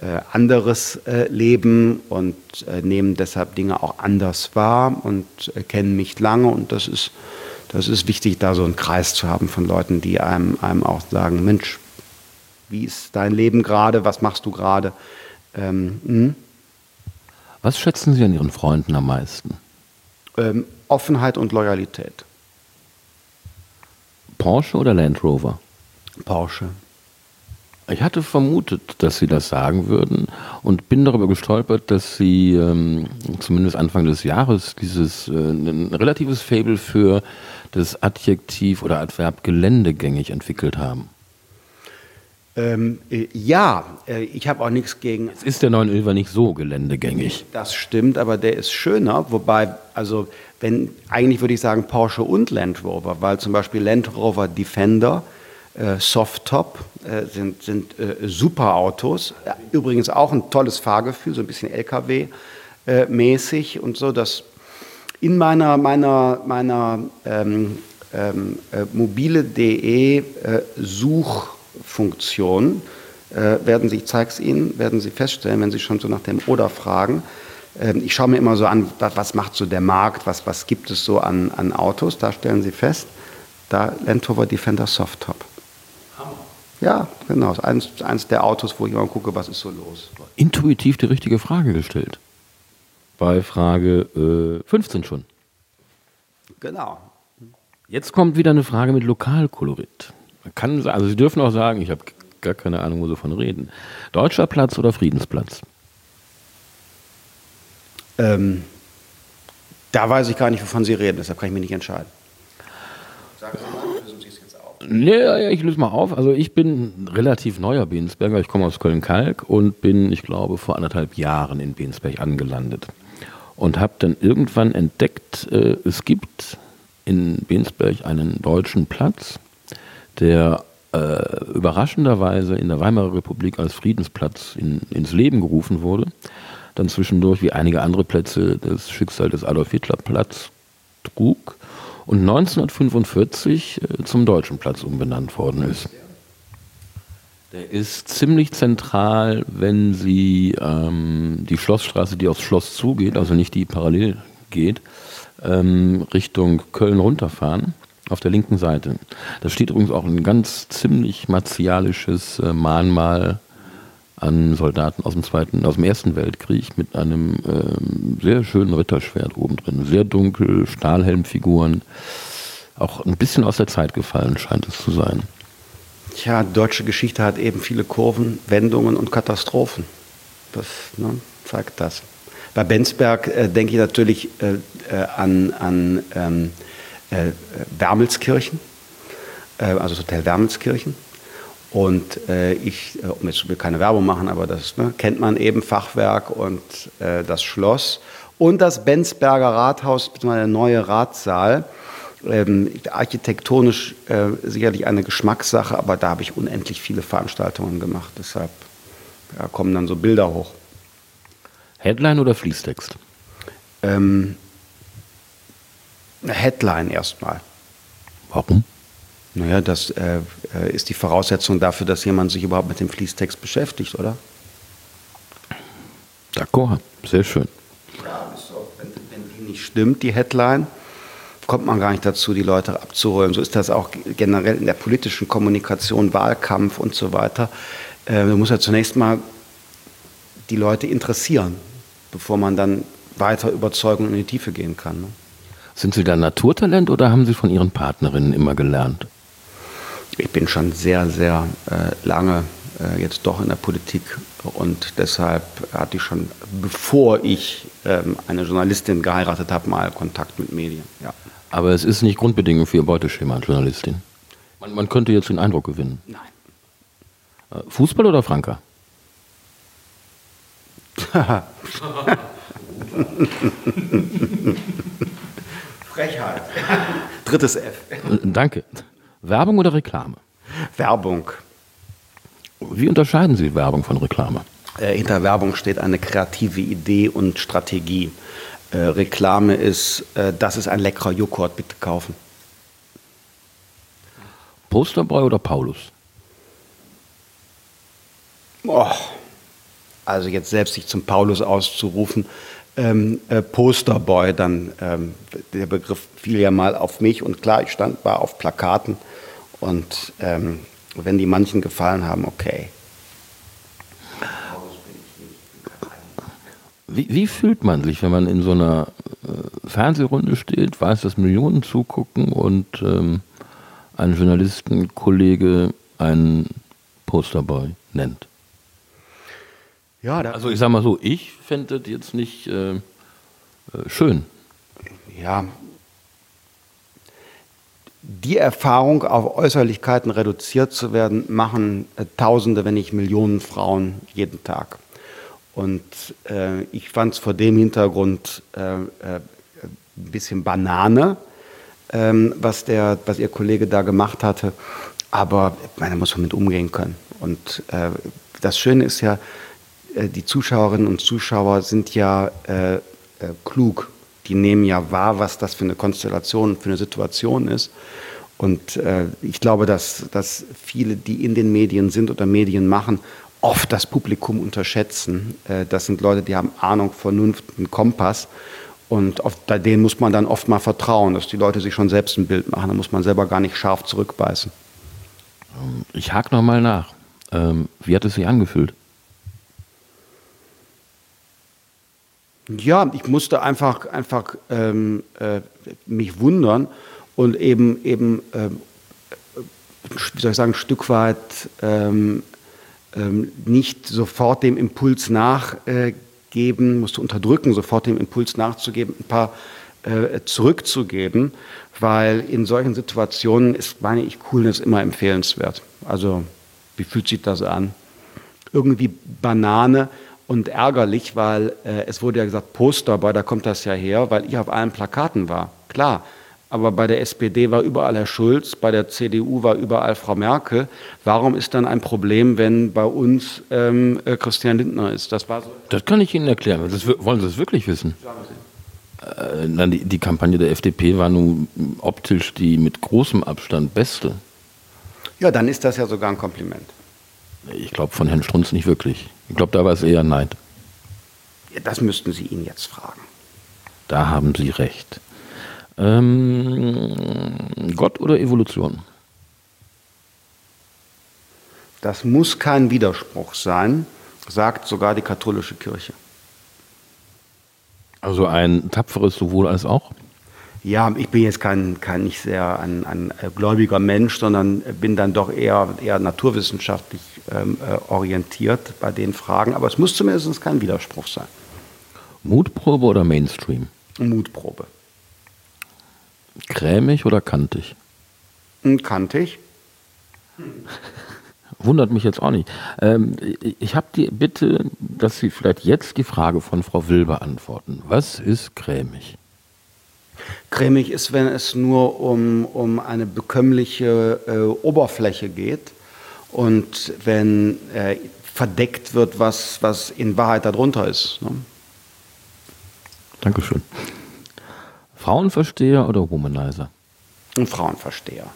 äh, anderes äh, Leben und äh, nehmen deshalb Dinge auch anders wahr und kennen mich lange. Und das ist, das ist wichtig, da so einen Kreis zu haben von Leuten, die einem, einem auch sagen, Mensch, wie ist dein Leben gerade, was machst du gerade? Ähm, hm? was schätzen Sie an Ihren Freunden am meisten? Ähm, Offenheit und Loyalität. Porsche oder Land Rover? Porsche. Ich hatte vermutet, dass Sie das sagen würden und bin darüber gestolpert, dass Sie ähm, zumindest Anfang des Jahres dieses äh, ein relatives Fable für das Adjektiv oder Adverb geländegängig entwickelt haben. Ähm, äh, ja, äh, ich habe auch nichts gegen. Es ist der 911 nicht so geländegängig. Das stimmt, aber der ist schöner. Wobei, also, wenn, eigentlich würde ich sagen Porsche und Land Rover, weil zum Beispiel Land Rover Defender, äh, Softtop äh, sind, sind äh, super Autos. Übrigens auch ein tolles Fahrgefühl, so ein bisschen LKW-mäßig und so. Das in meiner, meiner, meiner ähm, ähm, äh, mobile.de Such Funktion äh, werden Sie, ich zeige es Ihnen, werden Sie feststellen, wenn Sie schon so nach dem Oder fragen. Ähm, ich schaue mir immer so an, was macht so der Markt, was, was gibt es so an, an Autos. Da stellen Sie fest, da Land Rover Defender Softtop. Ja, genau. Das ist eins, eins der Autos, wo ich immer gucke, was ist so los. Intuitiv die richtige Frage gestellt. Bei Frage äh, 15 schon. Genau. Jetzt kommt wieder eine Frage mit Lokalkolorit. Man kann, also Sie dürfen auch sagen, ich habe gar keine Ahnung, wo Sie von reden. Deutscher Platz oder Friedensplatz? Ähm, da weiß ich gar nicht, wovon Sie reden, deshalb kann ich mich nicht entscheiden. Sagen Sie mal, lösen Sie es jetzt auf. Nee, ich löse mal auf. Also ich bin relativ neuer Bensberger. Ich komme aus Köln-Kalk und bin, ich glaube, vor anderthalb Jahren in Bensberg angelandet. Und habe dann irgendwann entdeckt, äh, es gibt in Bensberg einen deutschen Platz, der äh, überraschenderweise in der Weimarer Republik als Friedensplatz in, ins Leben gerufen wurde, dann zwischendurch wie einige andere Plätze das Schicksal des Adolf Hitler Platz trug und 1945 äh, zum Deutschen Platz umbenannt worden ist. Der ist ziemlich zentral, wenn Sie ähm, die Schlossstraße, die aufs Schloss zugeht, also nicht die parallel geht, ähm, Richtung Köln runterfahren, auf der linken Seite. Da steht übrigens auch ein ganz ziemlich martialisches äh, Mahnmal an Soldaten aus dem zweiten, aus dem ersten Weltkrieg mit einem ähm, sehr schönen Ritterschwert oben drin. Sehr dunkel, Stahlhelmfiguren. Auch ein bisschen aus der Zeit gefallen scheint es zu sein. Tja, deutsche Geschichte hat eben viele Kurven, Wendungen und Katastrophen. Das ne, zeigt das. Bei Bensberg äh, denke ich natürlich äh, äh, an, an ähm, äh, Wermelskirchen, äh, also das Hotel Wermelskirchen. Und äh, ich, um jetzt will keine Werbung machen, aber das ne, kennt man eben, Fachwerk und das Schloss und das Bensberger Rathaus, der neue Ratssaal ähm, architektonisch äh, sicherlich eine Geschmackssache, aber da habe ich unendlich viele Veranstaltungen gemacht. Deshalb ja, kommen dann so Bilder hoch. Headline oder Fließtext? Ähm, Headline erstmal. Warum? Naja, das äh, äh, ist die Voraussetzung dafür, dass jemand sich überhaupt mit dem Fließtext beschäftigt, oder? D'accord, sehr schön. Ja, so, wenn, wenn die nicht stimmt, die Headline, kommt man gar nicht dazu, die Leute abzuholen. So ist das auch generell in der politischen Kommunikation, Wahlkampf und so weiter. Äh, du musst ja zunächst mal die Leute interessieren, bevor man dann weiter überzeugen und in die Tiefe gehen kann. Ne? Sind Sie da Naturtalent oder haben Sie von Ihren Partnerinnen immer gelernt? Ich bin schon sehr, sehr äh, lange äh, jetzt doch in der Politik und deshalb hatte ich schon, bevor ich ähm, eine Journalistin geheiratet habe, mal Kontakt mit Medien. Ja. Aber es ist nicht Grundbedingung für Ihr Beuteschema Journalistin. Man, man könnte jetzt den Eindruck gewinnen. Nein. Äh, Fußball oder Franka? Frechheit. Drittes F. Danke. Werbung oder Reklame? Werbung. Wie unterscheiden Sie Werbung von Reklame? Äh, hinter Werbung steht eine kreative Idee und Strategie. Äh, Reklame ist, äh, das ist ein leckerer Joghurt, bitte kaufen. Posterboy oder Paulus? Oh, also jetzt selbst sich zum Paulus auszurufen, ähm, äh, Posterboy, dann ähm, der Begriff fiel ja mal auf mich und klar, ich stand war auf Plakaten und ähm, wenn die manchen gefallen haben, okay. Wie, wie, fühlt man sich, wenn man in so einer äh, Fernsehrunde steht, weiß, dass Millionen zugucken und ähm, ein Journalistenkollege einen Posterboy nennt? Ja, also ich sage mal so, ich fände das jetzt nicht äh, äh, schön. Ja, die Erfahrung, auf Äußerlichkeiten reduziert zu werden, machen äh, Tausende, wenn nicht Millionen Frauen jeden Tag. Und äh, ich fand es vor dem Hintergrund äh, äh, ein bisschen Banane, ähm, was, der, was Ihr Kollege da gemacht hatte. Aber man muss damit umgehen können. Und äh, das Schöne ist ja, äh, die Zuschauerinnen und Zuschauer sind ja klug. Die nehmen ja wahr, was das für eine Konstellation, für eine Situation ist. Und ich glaube, dass, dass viele, die in den Medien sind oder Medien machen, oft das Publikum unterschätzen. Äh, das sind Leute, die haben Ahnung, Vernunft, einen Kompass. Und auf, denen muss man dann oft mal vertrauen, dass die Leute sich schon selbst ein Bild machen. Da muss man selber gar nicht scharf zurückbeißen. Ich hake nochmal nach. Ähm, wie hat es sich angefühlt? Ja, ich musste einfach, einfach ähm, äh, mich wundern und eben, eben äh, wie soll ich sagen, ein Stück weit ähm, ähm, nicht sofort dem Impuls nachgeben, musst du unterdrücken, sofort dem Impuls nachzugeben, ein paar äh, zurückzugeben, weil in solchen Situationen ist, meine ich, Coolness immer empfehlenswert. Also, wie fühlt sich das an? Irgendwie Banane und ärgerlich, weil äh, es wurde ja gesagt, Posterboy, da kommt das ja her, weil ich auf allen Plakaten war. Klar, aber bei der SPD war überall Herr Schulz, bei der CDU war überall Frau Merkel. Warum ist dann ein Problem, wenn bei uns ähm, äh, Christian Lindner ist? Das, war so. das kann ich Ihnen erklären. Das, wollen Sie das wirklich wissen? Äh, die, die Kampagne der FDP war nun optisch die mit großem Abstand beste. Ja, dann ist das ja sogar ein Kompliment. Ich glaube von Herrn Strunz nicht wirklich. Ich glaube, da war es eher Neid. Ja, das müssten Sie ihn jetzt fragen. Da haben Sie recht. Ähm, Gott oder Evolution? Das muss kein Widerspruch sein, sagt sogar die katholische Kirche. Also ein tapferes sowohl als auch? Ja, ich bin jetzt kein, kein nicht sehr ein, ein gläubiger Mensch, sondern bin dann doch eher, eher naturwissenschaftlich ähm, äh, orientiert bei den Fragen. Aber es muss zumindest kein Widerspruch sein. Mutprobe oder Mainstream? Mutprobe. Cremig oder kantig? Hm, kantig. Wundert mich jetzt auch nicht. Ähm, ich habe die Bitte, dass Sie vielleicht jetzt die Frage von Frau Will beantworten. Was ist cremig? Cremig ist, wenn es nur um, um eine bekömmliche äh, Oberfläche geht und wenn äh, verdeckt wird, was, was in Wahrheit darunter ist. Ne? Dankeschön. Frauenversteher oder Womanizer? Ein Frauenversteher.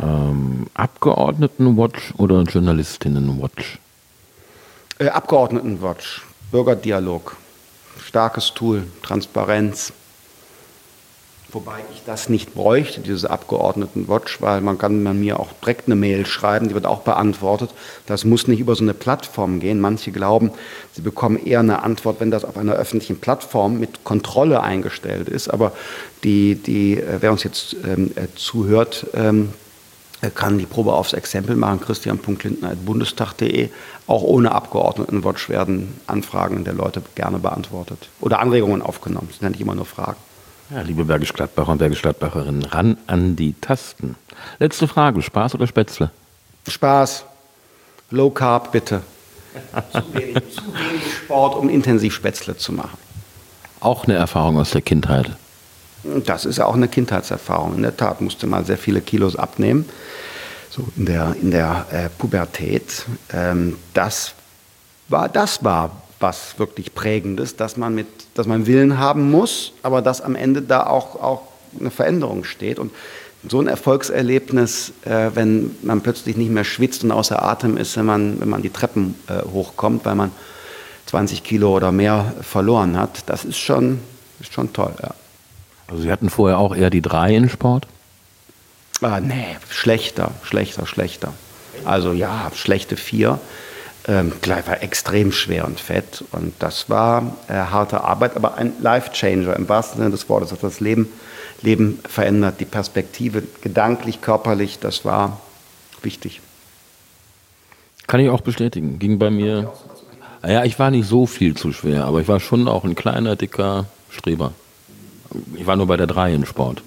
Ähm, Abgeordnetenwatch oder Journalistinnenwatch? Äh, Abgeordnetenwatch. Bürgerdialog. Starkes Tool. Transparenz. Wobei ich das nicht bräuchte, diese Abgeordnetenwatch, weil man kann mir auch direkt eine Mail schreiben, die wird auch beantwortet. Das muss nicht über so eine Plattform gehen. Manche glauben, sie bekommen eher eine Antwort, wenn das auf einer öffentlichen Plattform mit Kontrolle eingestellt ist. Aber die, die, äh, wer uns jetzt ähm, äh, zuhört, ähm, kann die Probe aufs Exempel machen, christian.lindner.bundestag.de. Auch ohne Abgeordnetenwatch werden Anfragen der Leute gerne beantwortet oder Anregungen aufgenommen. Das sind ja nicht immer nur Fragen. Ja, liebe Bergisch Gladbacher und Bergisch Gladbacherinnen, ran an die Tasten. Letzte Frage, Spaß oder Spätzle? Spaß. Low Carb, bitte. zu, wenig, zu wenig Sport, um intensiv Spätzle zu machen. Auch eine Erfahrung aus der Kindheit. Das ist ja auch eine Kindheitserfahrung. In der Tat musste mal sehr viele Kilos abnehmen, so in der, in der äh, Pubertät. Ähm, das, war, das war was wirklich Prägendes, dass man, mit, dass man Willen haben muss, aber dass am Ende da auch, auch eine Veränderung steht. Und so ein Erfolgserlebnis, äh, wenn man plötzlich nicht mehr schwitzt und außer Atem ist, wenn man, wenn man die Treppen äh, hochkommt, weil man 20 Kilo oder mehr verloren hat, das ist schon, ist schon toll. Ja. Also Sie hatten vorher auch eher die drei in Sport? Ah, nee, schlechter, schlechter, schlechter. Also ja, schlechte vier. Ähm, gleich war extrem schwer und fett. Und das war äh, harte Arbeit, aber ein Life-Changer im wahrsten Sinne des Wortes. Hat das Leben, Leben verändert, die Perspektive, gedanklich, körperlich, das war wichtig. Kann ich auch bestätigen. Ging bei mir. Ja, ich war nicht so viel zu schwer, aber ich war schon auch ein kleiner, dicker Streber. Ich war nur bei der 3 in Sport.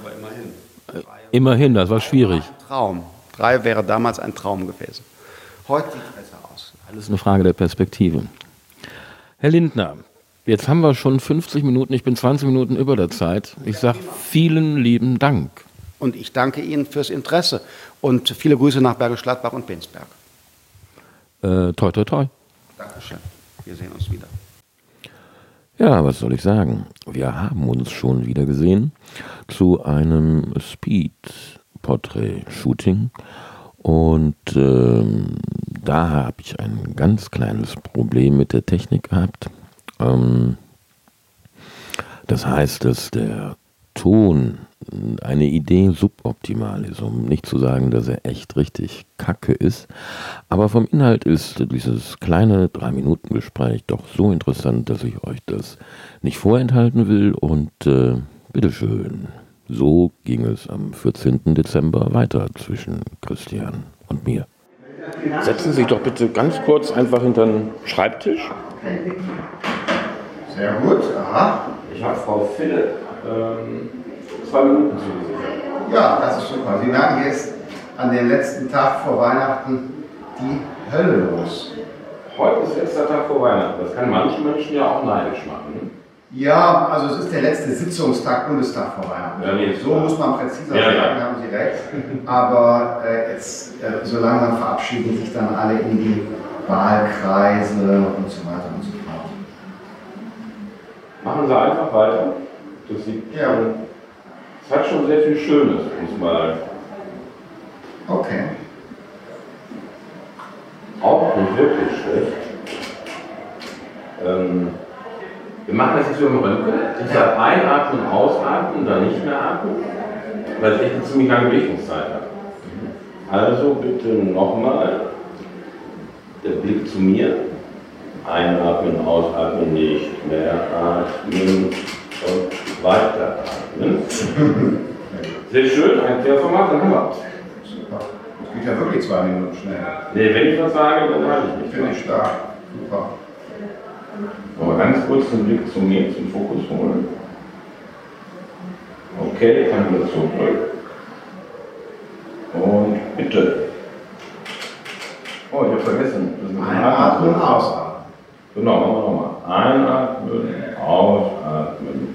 Aber immerhin. Äh, immerhin, das war schwierig. Traum. Drei wäre damals ein Traum gewesen. Heute sieht es besser aus. Alles eine Frage der Perspektive. Herr Lindner, jetzt haben wir schon 50 Minuten, ich bin 20 Minuten über der Zeit. Ich sage vielen lieben Dank. Und ich danke Ihnen fürs Interesse und viele Grüße nach Bergisch Gladbach und Bensberg. Äh, toi, toi, toi. Dankeschön. Wir sehen uns wieder. Ja, was soll ich sagen? Wir haben uns schon wieder gesehen zu einem Speed-Portrait-Shooting. Und ähm, da habe ich ein ganz kleines Problem mit der Technik gehabt. Ähm, das heißt, dass der Ton eine Idee suboptimal ist, um nicht zu sagen, dass er echt richtig kacke ist. Aber vom Inhalt ist dieses kleine 3-Minuten-Gespräch doch so interessant, dass ich euch das nicht vorenthalten will. Und äh, bitteschön. So ging es am 14. Dezember weiter zwischen Christian und mir. Setzen Sie sich doch bitte ganz kurz einfach hinter den Schreibtisch. Sehr gut, aha. Ich habe Frau Philipp ähm, zwei Minuten zugesichert. Ja, das ist super. Sie werden jetzt an dem letzten Tag vor Weihnachten die Hölle los. Heute ist letzter Tag vor Weihnachten. Das kann manchen Menschen ja auch neidisch machen. Ja, also es ist der letzte Sitzungstag Bundestag vor Weihnachten. Ja, nee, so muss man präziser ja, sagen, ja. haben Sie recht. Aber äh, jetzt, äh, so langsam verabschieden sich dann alle in die Wahlkreise und so weiter und so fort. Machen Sie einfach weiter. Das sieht Ja. Es hat schon sehr viel Schönes, muss man Okay. auch nicht wirklich schlecht. Ähm, wir machen das jetzt über den Röntgen. Ich sage einatmen, ausatmen, dann nicht mehr atmen, weil es echt eine ziemlich lange Bewegungszeit hat. Also bitte nochmal der Blick zu mir. Einatmen, ausatmen, nicht mehr atmen und weiteratmen. Sehr schön, ein Querformat, dann haben wir es. Super. Das geht ja wirklich zwei Minuten schnell. Nee, wenn ich was sage, dann halte ich mich. Finde ich stark. Super. Mal ganz kurz den Blick zu mir, zum Fokus holen. Okay, kann wieder zurück. Und bitte. Oh, ich habe vergessen. Einatmen, ausatmen. Genau, machen wir nochmal. Einatmen, ausatmen.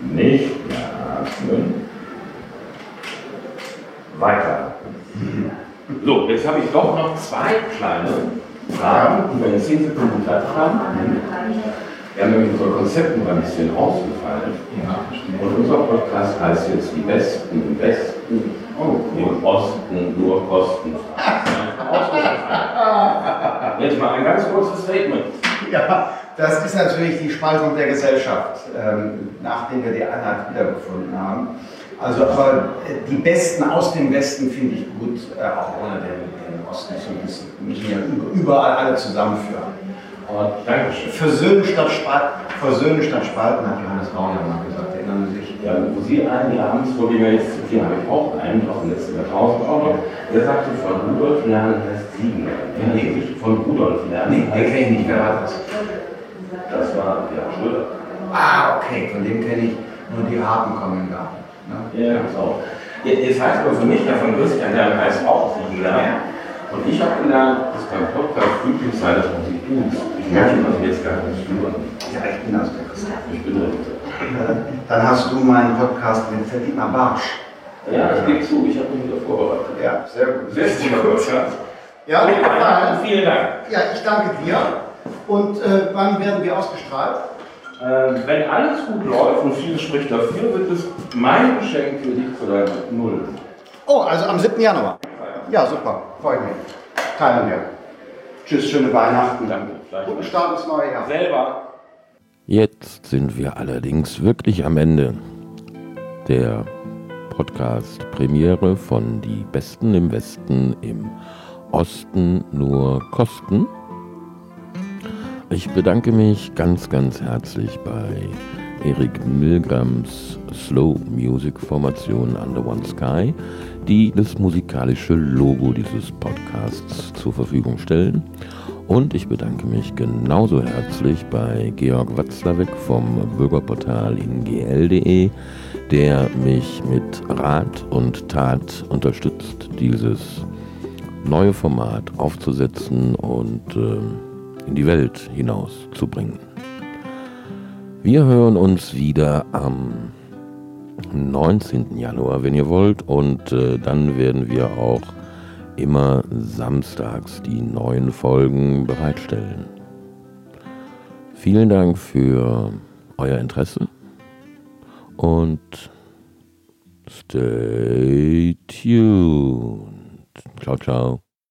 Nicht mehr atmen. Weiter. So, jetzt habe ich doch noch zwei kleine Fragen, die wir in 10 Sekunden Zeit haben. Wir haben nämlich unser Konzept noch ein bisschen ausgefallen. Und unser Podcast heißt jetzt die Besten im Westen, Oh, im Osten nur kostenfrei. Jetzt mal ein ganz kurzes Statement. Ja, das ist natürlich die Spaltung der Gesellschaft, ähm, nachdem wir die Einheit wiedergefunden haben. Also, aber äh, die Besten aus dem Westen finde ich gut, äh, auch ohne den, den Osten zu müssen. Wir müssen ja über- überall alle zusammenführen. Und Dankeschön. Versöhnen statt Spalten, Versöhnen statt Spalten, hat Johannes Rauer mal gesagt, erinnern Sie sich? Ja, wo Sie einen Ihr Amtsvorgänger jetzt zitieren, habe ich auch einen aus dem letzten Jahrtausend auch noch. Der sagte, von Rudolf lernen heißt Siegen. Nee. Nee, von Rudolf lernen. Nee, den heißt kenne ich nicht, wer war das? Das war ja Schröder. Ah, okay, von dem kenne ich nur die Raben kommen im Garten. Ne? Ja, das auch. Ja, Jetzt heißt aber für mich, ja von Christian lernen heißt auch Siegen lernen. Und ich habe gelernt, dass beim Podcast üblich sei, dass man sich tut. Ich möchte das jetzt gar nicht führen. Ja, ich bin aus der Christian. Ich bin Ritter. Dann hast du meinen Podcast mit Dietmar Barsch. Ja, ich gebe zu, ich habe mich wieder vorbereitet. Ja, sehr gut. Sehr gut. Ja, gefallen. Vielen Dank. Ja, ich danke dir. Und äh, wann werden wir ausgestrahlt? Äh, wenn alles gut läuft und vieles spricht dafür, wird es mein Geschenk für dich zu deiner Null. Oh, also am 7. Januar. Ja, super. Freut mich. Teilen wir. Tschüss, schöne Weihnachten. Danke. Guten Start ins neue Jahr. selber. Jetzt sind wir allerdings wirklich am Ende der Podcast-Premiere von Die Besten im Westen im Osten nur Kosten. Ich bedanke mich ganz, ganz herzlich bei Erik Milgrams Slow Music Formation Under One Sky, die das musikalische Logo dieses Podcasts zur Verfügung stellen. Und ich bedanke mich genauso herzlich bei Georg Watzlawick vom Bürgerportal ingl.de, der mich mit Rat und Tat unterstützt, dieses neue Format aufzusetzen und äh, in die Welt hinauszubringen. Wir hören uns wieder am 19. Januar, wenn ihr wollt, und äh, dann werden wir auch immer samstags die neuen Folgen bereitstellen. Vielen Dank für euer Interesse und stay tuned. Ciao, ciao.